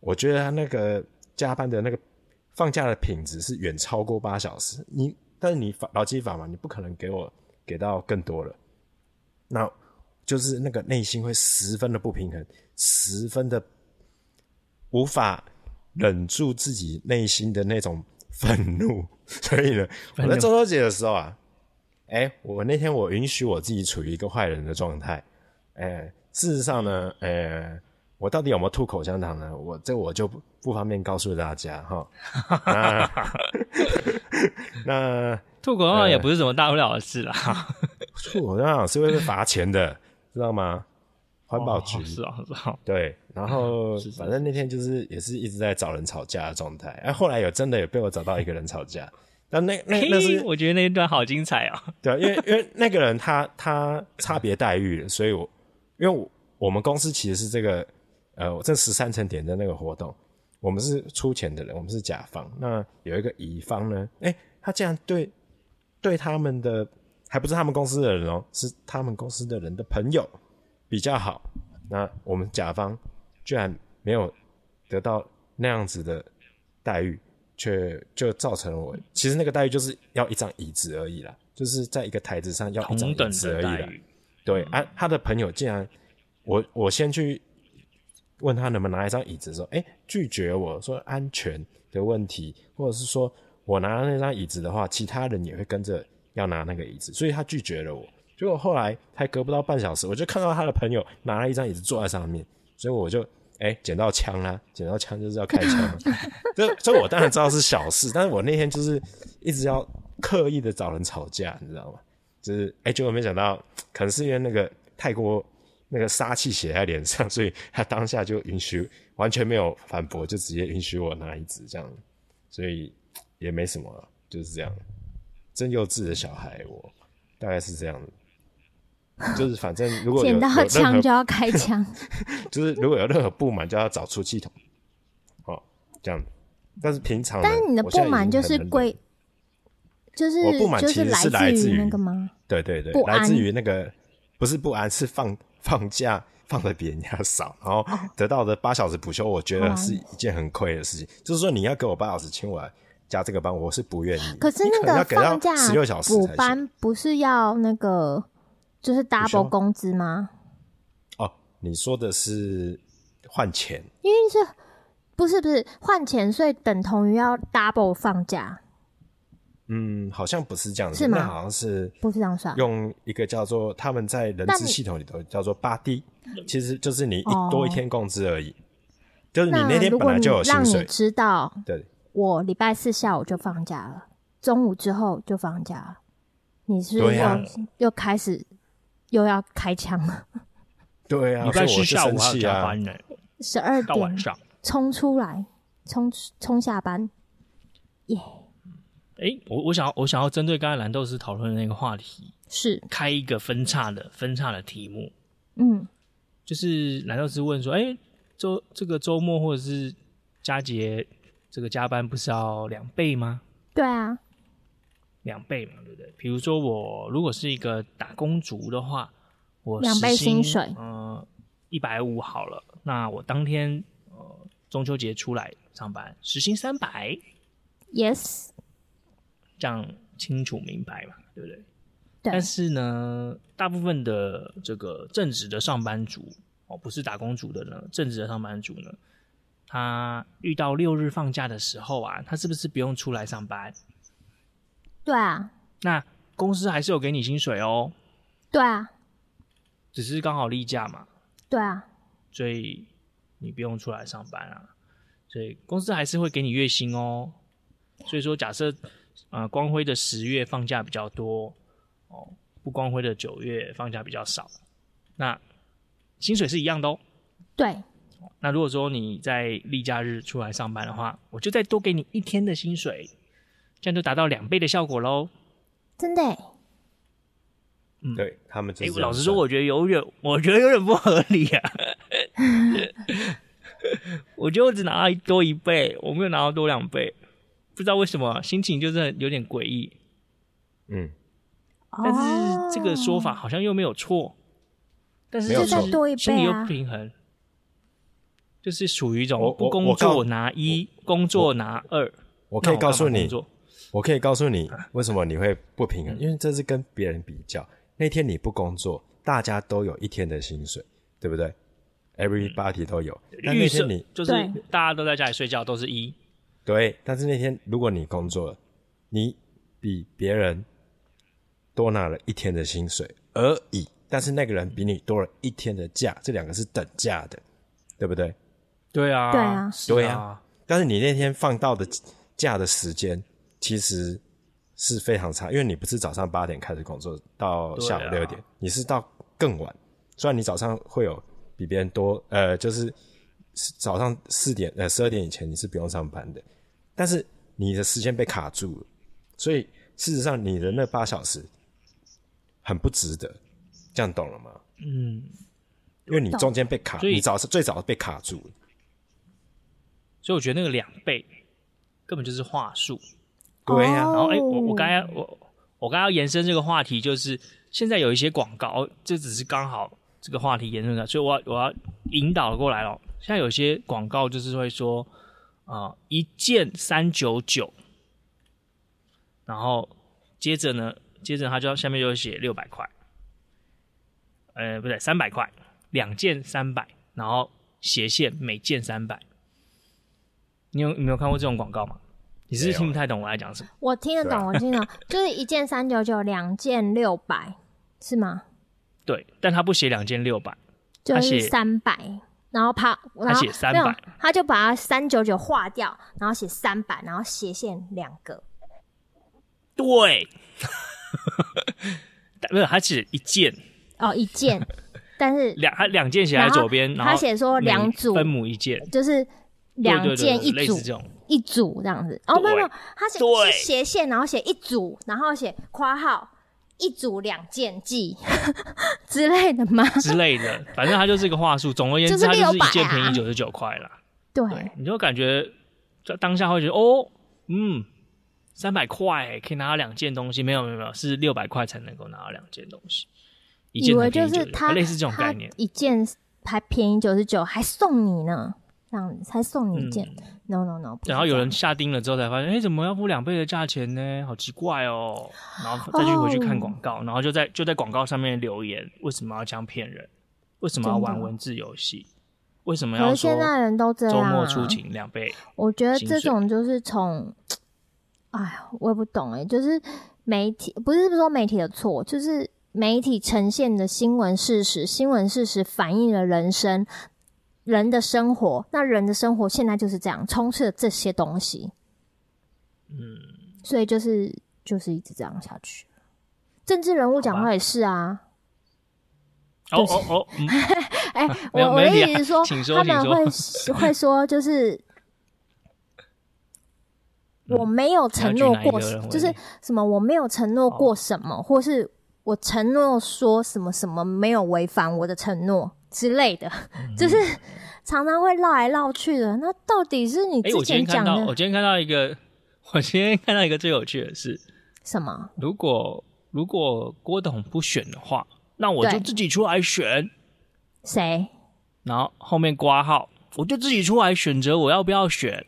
我觉得他那个加班的那个放假的品质是远超过八小时。你，但是你法劳基法嘛，你不可能给我给到更多了。那就是那个内心会十分的不平衡，十分的无法忍住自己内心的那种愤怒，[LAUGHS] 所以呢，我在中秋节的时候啊，哎、欸，我那天我允许我自己处于一个坏人的状态，哎、欸，事实上呢，哎、欸，我到底有没有吐口香糖呢？我这我就不不方便告诉大家哈。[LAUGHS] 那，[LAUGHS] 那吐口香糖也不是什么大不了的事啦。吐口香糖是会被罚钱的，知道吗？环保局、哦、是啊，是啊。对，然后 [LAUGHS] 反正那天就是也是一直在找人吵架的状态。哎，后来有真的有被我找到一个人吵架，但那那那是我觉得那一段好精彩哦。对，因为因为那个人他他差别待遇了，所以我因为我我们公司其实是这个呃这十三层点的那个活动，我们是出钱的人，我们是甲方。那有一个乙方呢，哎，他竟然对对他们的。还不是他们公司的人哦，是他们公司的人的朋友比较好。那我们甲方居然没有得到那样子的待遇，却就造成了我其实那个待遇就是要一张椅子而已啦，就是在一个台子上要一张椅子而已啦。对，啊，他的朋友竟然我我先去问他能不能拿一张椅子的时候，哎，拒绝我说安全的问题，或者是说我拿了那张椅子的话，其他人也会跟着。要拿那个椅子，所以他拒绝了我。结果后来才隔不到半小时，我就看到他的朋友拿了一张椅子坐在上面，所以我就哎捡到枪啦，[LAUGHS] 捡到枪就是要开枪。[LAUGHS] 这这我当然知道是小事，但是我那天就是一直要刻意的找人吵架，你知道吗？就是哎，结果没想到，可能是因为那个太过那个杀气写在脸上，所以他当下就允许，完全没有反驳，就直接允许我拿一支这样，所以也没什么，就是这样。真幼稚的小孩，我大概是这样的，就是反正如果捡到枪就要开枪，[LAUGHS] 就是如果有任何不满就要找出气筒，哦，这样。但是平常，但是你的不满就是归，就是我不满其实是来自于那个吗？对对对，来自于那个不是不安，是放放假放的比人家少，然后得到的八小时补休，我觉得是一件很亏的事情。就是说你要给我八小时，请我来。加这个班我是不愿意，可是那个放假十六小时补班不是要那个就是 double 工资吗？哦，你说的是换钱，因为是不是不是换钱，所以等同于要 double 放假。嗯，好像不是这样子，是吗？那好像是不是这样算？用一个叫做他们在人资系统里头叫做八 D，其实就是你一多一天工资而已，哦，就是你那天本来就有薪水，让你知道对。我礼拜四下午就放假了，中午之后就放假了。你是又、啊、又开始又要开枪了？对啊，礼拜四下午还要加班呢，十二点到晚上冲出来，冲冲下班。耶！哎，我我想要我想要针对刚才蓝豆丝讨论的那个话题，是开一个分叉的分叉的题目。嗯，就是蓝豆丝问说：“哎，周这个周末或者是佳节。”这个加班不是要两倍吗？对啊，两倍嘛，对不对？比如说我如果是一个打工族的话，我两倍薪水，嗯，一百五好了，那我当天呃中秋节出来上班，时薪三百，yes，这样清楚明白嘛，对不对？对。但是呢，大部分的这个正职的上班族哦，不是打工族的呢，正职的上班族呢，他遇到六日放假的时候啊，他是不是不用出来上班？对啊。那公司还是有给你薪水哦。对啊。只是刚好例假嘛，对啊，所以你不用出来上班啊，所以公司还是会给你月薪哦。所以说，假设呃光辉的十月放假比较多哦，不光辉的九月放假比较少，那薪水是一样的哦。对。那如果说你在例假日出来上班的话，我就再多给你一天的薪水，这样就达到两倍的效果喽。真的。嗯，对他们就是。哎，老实说，我觉得有点，[LAUGHS] 我觉得有点不合理啊。[LAUGHS] 我觉得我只拿到多一倍，我没有拿到多两倍，不知道为什么，心情就是有点诡异。嗯，但是这个说法好像又没有错，但是就是心里又不平衡，就是属于一种不工作拿一，工作拿二。我可以告诉你，我可以告诉你为什么你会不平衡，因为这是跟别人比较。那天你不工作，大家都有一天的薪水，对不对？Everybody 都有。但那天你就是大家都在家里睡觉，都是一。对，但是那天如果你工作了，你比别人多拿了一天的薪水而已，但是那个人比你多了一天的假，这两个是等价的，对不对？对啊，对啊，对啊。但是你那天放到的假的时间，其实。是非常差，因为你不是早上八点开始工作到下午六点，啊，你是到更晚。虽然你早上会有比别人多，呃，就是早上四点呃十二点以前你是不用上班的，但是你的时间被卡住了，所以事实上你的那八小时很不值得，这样懂了吗？嗯，因为你中间被卡，你早是最早被卡住了，所以我觉得那个两倍根本就是话术。对呀、啊，然后哎，我我刚才我我刚刚要延伸这个话题，就是现在有一些广告，这只是刚好这个话题延伸的，所以我要我要引导过来了。现在有些广告就是会说啊、呃，一件三九九，然后接着呢，接着他就下面就会写六百块，呃，不对，三百块，两件三百，然后斜线每件三百。你有你没有看过这种广告吗？你是不是听不太懂我在讲什么？我听得懂，我听得懂，就是一件三九九，两件六百，是吗？对，但他不写两件六百，就是三百，然后他他写三百，他就把它三九九划掉，然后写三百，然后斜线两个。对，没有，他写一件哦，一件，但是两他两件写在左边，然后他写说两组分母一件，就是两件一组。一组这样子，哦，没有没有，他写斜线，然后写一组，然后写括号一组两件计 [LAUGHS] 之类的吗？之类的，反正他就是一个话术。总而言之，他就是一件便宜九十九块啦。对，你就感觉在当下会觉得哦，嗯，三百块可以拿到两件东西，没有没有没有，是六百块才能够拿到两件东西。以为就是他类似这种概念，一件还便宜九十九，还送你呢。这样才送你一件，嗯，no no no。然后有人下定了之后才发现，哎、欸，怎么要付两倍的价钱呢？好奇怪哦。然后再去回去看广告，oh. 然后就在就在广告上面留言，为什么要这样骗人？为什么要玩文字游戏？为什么要说？现在人都这样。周末出勤两倍。我觉得这种就是从，[TSK] 哎呀，我也不懂哎，就是媒体不是不是说媒体的错，就是媒体呈现的新闻事实，新闻事实反映了人生。人的生活，那人的生活现在就是这样，充斥着这些东西，嗯，所以就是就是一直这样下去。政治人物讲话也是啊，哦哦哦，[LAUGHS] 哎，我我的意思是说，他们会会说，就是我没有承诺过，就是什么我没有承诺过什么，或是我承诺说什么什么没有违反我的承诺之类的，[LAUGHS] 就是。常常会绕来绕去的，那到底是你之前讲的？欸，我今天看到一个，我今天看到一个最有趣的是什么？如果如果郭董不选的话，那我就自己出来选。谁？然后后面挂号，我就自己出来选择我要不要选。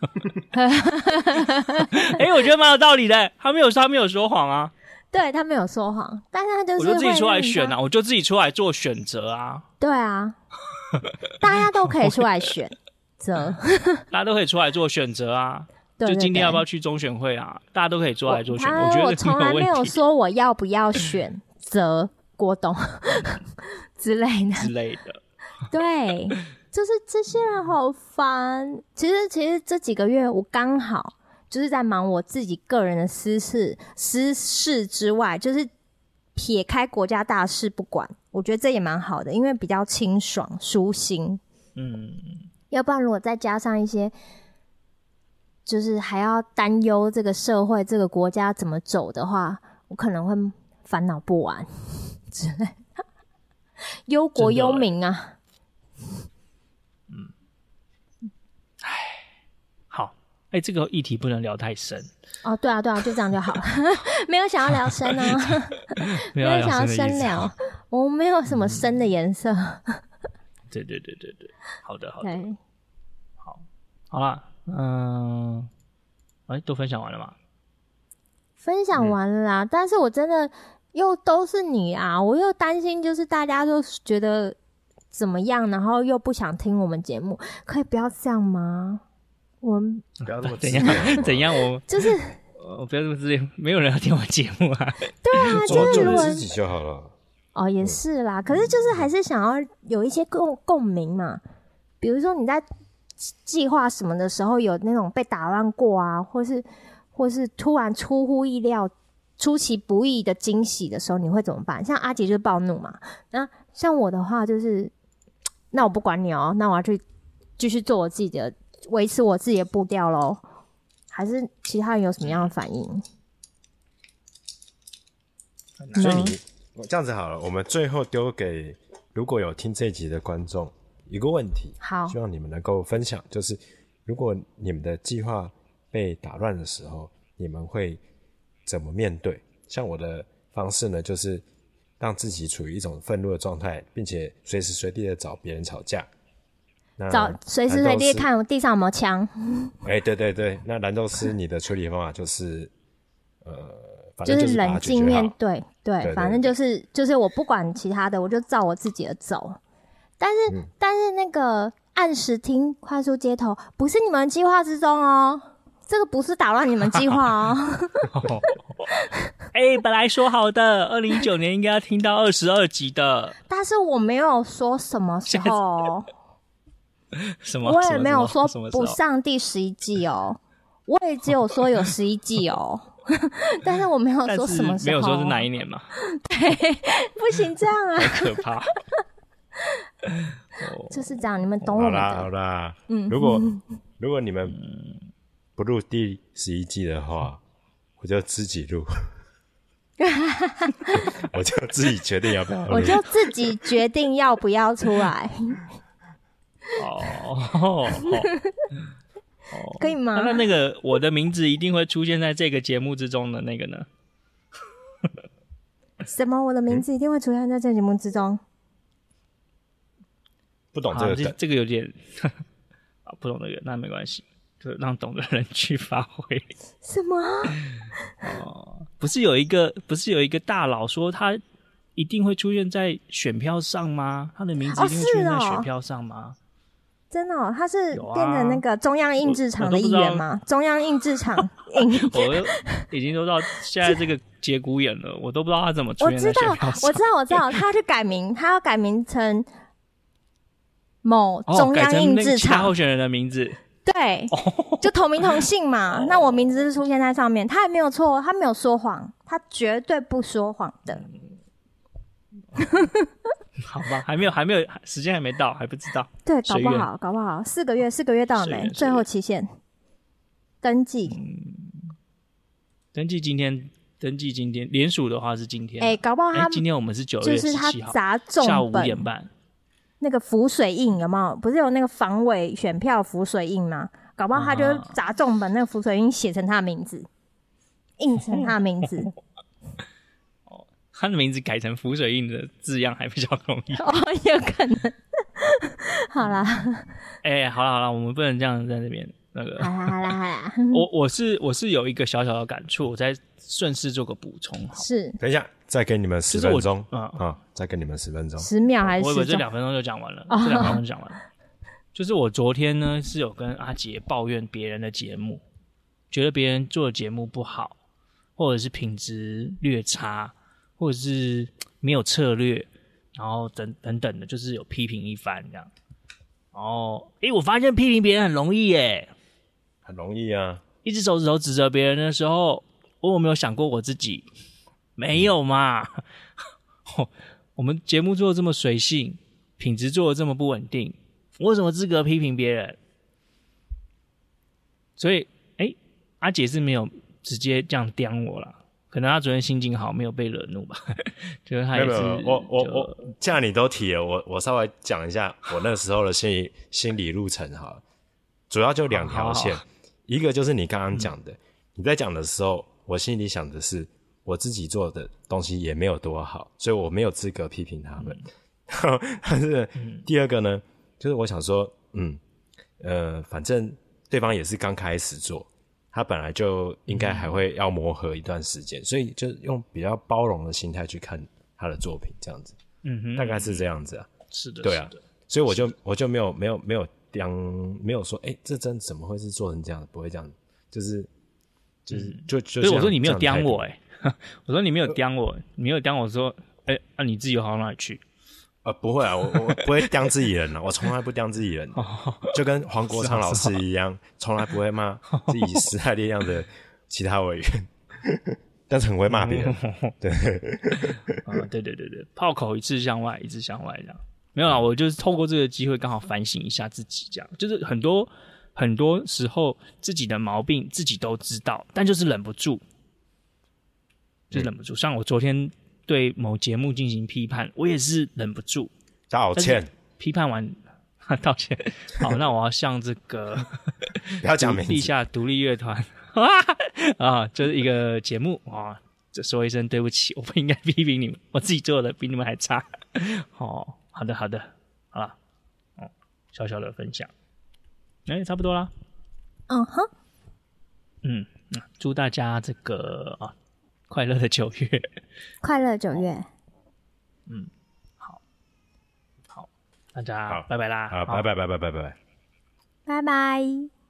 [LAUGHS] [LAUGHS] 哎、欸，我觉得蛮有道理的。他没有，他没有说谎啊。对，他没有说谎，但是他就是我就自己出来选啊，我就自己出来做选择啊。对啊，大家都可以出来选择，[LAUGHS] 大家都可以出来做选择啊。[LAUGHS] 就今天要不要去中选会啊？大家都可以出来做选择。我，我觉得我从来没有说我要不要选择郭董 [LAUGHS] 之类的之类的。对，就是这些人好烦。其实，其实这几个月我刚好。就是在忙我自己个人的私事、私事之外，就是撇开国家大事不管，我觉得这也蛮好的，因为比较清爽、舒心。嗯，要不然如果再加上一些，就是还要担忧这个社会、这个国家怎么走的话，我可能会烦恼不完 [LAUGHS] 之类，忧国忧民啊。哎、欸，这个议题不能聊太深哦。对啊，对啊，就这样就好了。[LAUGHS] 没有想要聊深哦，[LAUGHS] 没有想要深聊。我没有什么深的颜色。[LAUGHS] 对对对对对，好的好的。好，好啦，嗯，哎，都分享完了吗？分享完了啦，嗯、但是我真的又都是你啊，我又担心，就是大家都觉得怎么样，然后又不想听我们节目，可以不要这样吗？我们不要这么 [LAUGHS] 怎样怎样，我 [LAUGHS] 就是我不要这么自恋，没有人要听我节目啊。对啊，[LAUGHS] 就是如果自己就好了。哦，也是啦。可是就是还是想要有一些共共鸣嘛。比如说你在计划什么的时候，有那种被打乱过啊，或是或是突然出乎意料、出其不意的惊喜的时候，你会怎么办？像阿杰就是暴怒嘛。那像我的话就是，[TSK] 那我不管你哦，那我要去继续做我自己的。维持我自己的步调喽，还是其他人有什么样的反应？所以你这样子好了，我们最后丢给如果有听这一集的观众一个问题，好，希望你们能够分享，就是如果你们的计划被打乱的时候，你们会怎么面对？像我的方式呢，就是让自己处于一种愤怒的状态，并且随时随地的找别人吵架。找随时随地看地上有没有枪。[LAUGHS] 哎、欸，对对对，那蓝豆丝，你的处理方法就是，呃，就是冷静面对，对，对，对，反正就是就是我不管其他的，我就照我自己的走。但是、嗯、但是那个按时听快速街头不是你们计划之中哦，这个不是打乱你们计划哦。[LAUGHS] 哎、欸，本来说好的二零一九年应该要听到二十二集的，但是我没有说什么时候。[LAUGHS] 什么？我也没有说不上第十一季哦，我也只有说有十一季哦，[LAUGHS] 但是我没有说什么时候，没有说是哪一年嘛？对，不行这样啊，好可怕。就是这样，你们懂我的。好啦好啦，嗯，如果 [LAUGHS] 如果你们不录第十一季的话，我就自己录，我就自己决定要不要，我就自己决定要不要出来。哦，哦，[LAUGHS] 可以吗？那那个我的名字一定会出现在这个节目之中的那个呢？[LAUGHS] 什么？我的名字一定会出现在这个节目之中？不懂这个，这这个有点 [LAUGHS] 啊，不懂这个，那没关系，就让懂的人去发挥。什么？哦，不是有一个，不是有一个大佬说他一定会出现在选票上吗？他的名字一定会出现在选票上吗？真的、哦，他是变成那个中央印制厂的一员吗？中央印制厂 [LAUGHS] 印，我已经都到现在这个节骨眼了，我都不知道他怎么出现在选票上。我知道，我知道，我知道，他要去改名，他要改名成某中央印制厂、候选人的名字。对，[LAUGHS] 就同名同姓嘛。哦、那我名字是出现在上面，他也没有错，他没有说谎，他绝对不说谎的。[LAUGHS] 好吧，还没有，还没有，时间还没到，还不知道。对，搞不好，搞不好，四个月，四个月到了没？最后期限，登记。嗯，登记今天，登记今天，连署的话是今天。哎，搞不好他今天我们是九月十七号，就是他砸重，下午五点半。那个浮水印有没有？不是有那个防伪选票浮水印吗？搞不好他就砸重本，那个浮水印写成他的名字，印成他的名字。[LAUGHS] 他的名字改成浮水印的字样还比较容易。[LAUGHS] 哦，有可能。[LAUGHS] 好啦，[LAUGHS] 哎、欸，好了好了，我们不能这样在那边那个。好啦好啦好啦。我我是我是有一个小小的感触，我再顺势做个补充。是，等一下，再给你们十分钟。啊啊，再给你们十分钟。十秒还是？我以为这两分钟就讲完了，这两分钟就讲完了。就是我昨天呢是有跟阿杰抱怨别人的节目，觉得别人做的节目不好，或者是品质略差，或者是没有策略，然后等等等的，就是有批评一番这样。然后，诶，我发现批评别人很容易耶，很容易啊！一只手指头指责别人的时候，我有没有想过我自己？没有嘛？[LAUGHS] 我们节目做的这么随性，品质做的这么不稳定。我有什么资格批评别人？所以，哎、欸，阿姐是没有直接这样刁我啦。可能他昨天心情好，没有被惹怒吧。[LAUGHS] 就是他也是没有没有，我我我，既然你都提了，我我稍微讲一下我那时候的心理心理路程哈。主要就两条线，一个就是你刚刚讲的，嗯、你在讲的时候，我心里想的是我自己做的东西也没有多好，所以我没有资格批评他们。嗯、[LAUGHS] 但是第二个呢？就是我想说，嗯，呃，反正对方也是刚开始做，他本来就应该还会要磨合一段时间，嗯、所以就用比较包容的心态去看他的作品，这样子，嗯哼，大概是这样子啊，是的，对啊，所以我就我就没有没有没有讲没有说，哎、欸，这真怎么会是做成这样？不会这样，就是就是、嗯、就就，所以我说你没有刁我、欸，哎，[LAUGHS] 我说你没有刁我，你没有刁我说，哎、欸，那、啊、你自己好到哪里去？呃，不会啊，我我不会刁自己人啊，我从来不刁自己人，就跟黄国昌老师一样，从来不会骂自己时代力量的其他委员，[LAUGHS] 但是很会骂别人。对，[LAUGHS] 啊，对对对对，炮口一次向外，一次向外这样。没有啊，我就是透过这个机会，刚好反省一下自己，这样就是很多很多时候自己的毛病自己都知道，但就是忍不住，就是忍不住。像我昨天。对某节目进行批判，我也是忍不住道歉。批判完，[LAUGHS] 道歉。好，那我要向这个 [LAUGHS] 不要讲名字，地下独立乐团啊，就是一个节目啊，就说一声对不起，我不应该批评你们，我自己做的比你们还差。哦，好的，好的，好了，哦，小小的分享，哎，差不多啦。嗯哼，嗯，祝大家这个啊。快乐的九月，[LAUGHS] 快乐九月，嗯，好，好，大家拜拜啦，好，拜拜拜拜拜拜，拜拜。